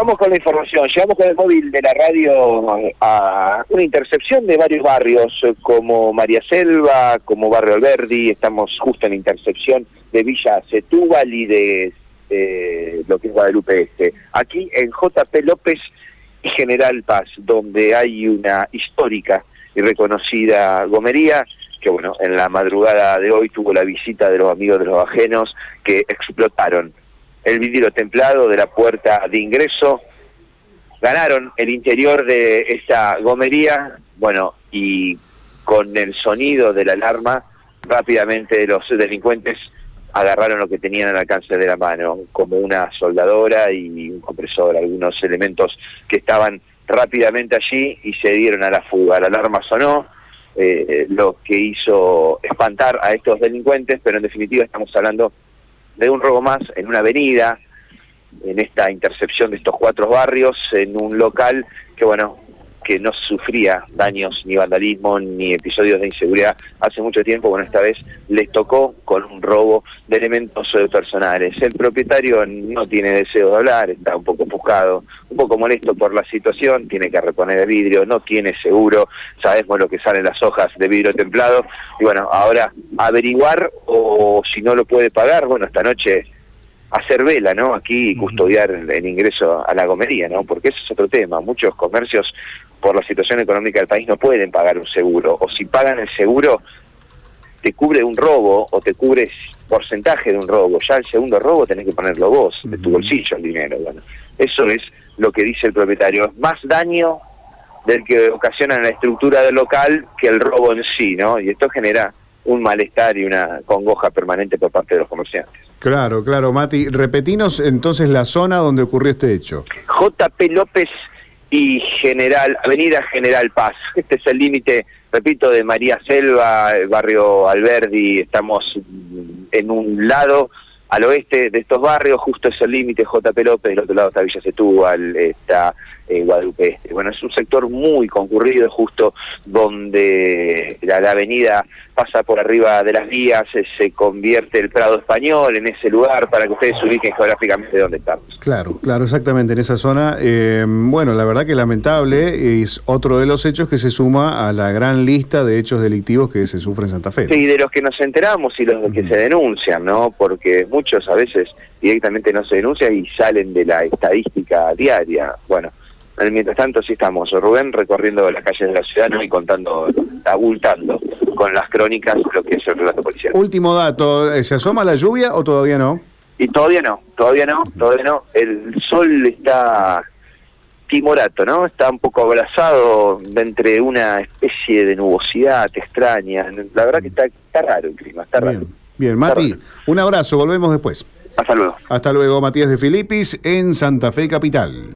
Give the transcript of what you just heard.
vamos con la información. Llegamos con el móvil de la radio a una intercepción de varios barrios, como María Selva, como Barrio Alberdi. Estamos justo en la intercepción de Villa Setúbal y de lo que es Guadalupe Este. Aquí en JP López y General Paz, donde hay una histórica y reconocida gomería que bueno, en la madrugada de hoy tuvo la visita de los amigos de los ajenos que explotaron el vidrio templado de la puerta de ingreso, ganaron el interior de esta gomería, bueno, y con el sonido de la alarma, rápidamente los delincuentes agarraron lo que tenían al alcance de la mano, como una soldadora y un compresor, algunos elementos que estaban rápidamente allí y se dieron a la fuga. La alarma sonó, eh, lo que hizo espantar a estos delincuentes, pero en definitiva estamos hablando de un robo más en una avenida, en esta intercepción de estos cuatro barrios, en un local que, bueno, que no sufría daños ni vandalismo ni episodios de inseguridad hace mucho tiempo, bueno, esta vez les tocó con un robo de elementos personales. El propietario no tiene deseo de hablar, está un poco buscado, un poco molesto por la situación, tiene que reponer el vidrio, no tiene seguro, sabemos lo que salen las hojas de vidrio templado, y bueno, ahora averiguar o si no lo puede pagar, bueno, esta noche hacer vela, ¿no? Aquí custodiar el, ingreso a la gomería, ¿no? Porque ese es otro tema. Muchos comercios, por la situación económica del país, no pueden pagar un seguro. O si pagan el seguro, te cubre un robo o te cubre porcentaje de un robo. Ya el segundo robo tenés que ponerlo vos, de tu bolsillo el dinero. Bueno, eso es lo que dice el propietario. Más daño del que ocasiona la estructura del local que el robo en sí, ¿no? Y esto genera un malestar y una congoja permanente por parte de los comerciantes. Claro, claro, Mati. Repetinos entonces la zona donde ocurrió este hecho. JP López y General, Avenida General Paz. Este es el límite, repito, de María Selva, el barrio Alberdi. Estamos en un lado al oeste de estos barrios, justo es el límite JP López, del otro lado está Villa Setúbal, está eh, Este. Bueno, es un sector muy concurrido, justo donde la, avenida pasa por arriba de las vías, se convierte el Prado Español en ese lugar para que ustedes se ubiquen geográficamente dónde estamos. Claro, claro, exactamente, en esa zona. Eh, bueno, la verdad que lamentable es otro de los hechos que se suma a la gran lista de hechos delictivos que se sufren en Santa Fe. Sí, de los que nos enteramos y los que se denuncian, ¿no? Porque muchos a veces directamente no se denuncian y salen de la estadística diaria. Bueno, Mientras tanto, sí estamos, Rubén, recorriendo las calles de la ciudad y contando, abultando con las crónicas lo que es el relato policial. Último dato, ¿se asoma la lluvia o todavía no? Y todavía no, todavía no, todavía no. El sol está timorato, ¿no? Está un poco abrazado entre una especie de nubosidad extraña. La verdad que está, raro el clima, está raro. Bien, Mati, un abrazo, volvemos después. Hasta luego. Hasta luego, Matías de Filipis en Santa Fe Capital.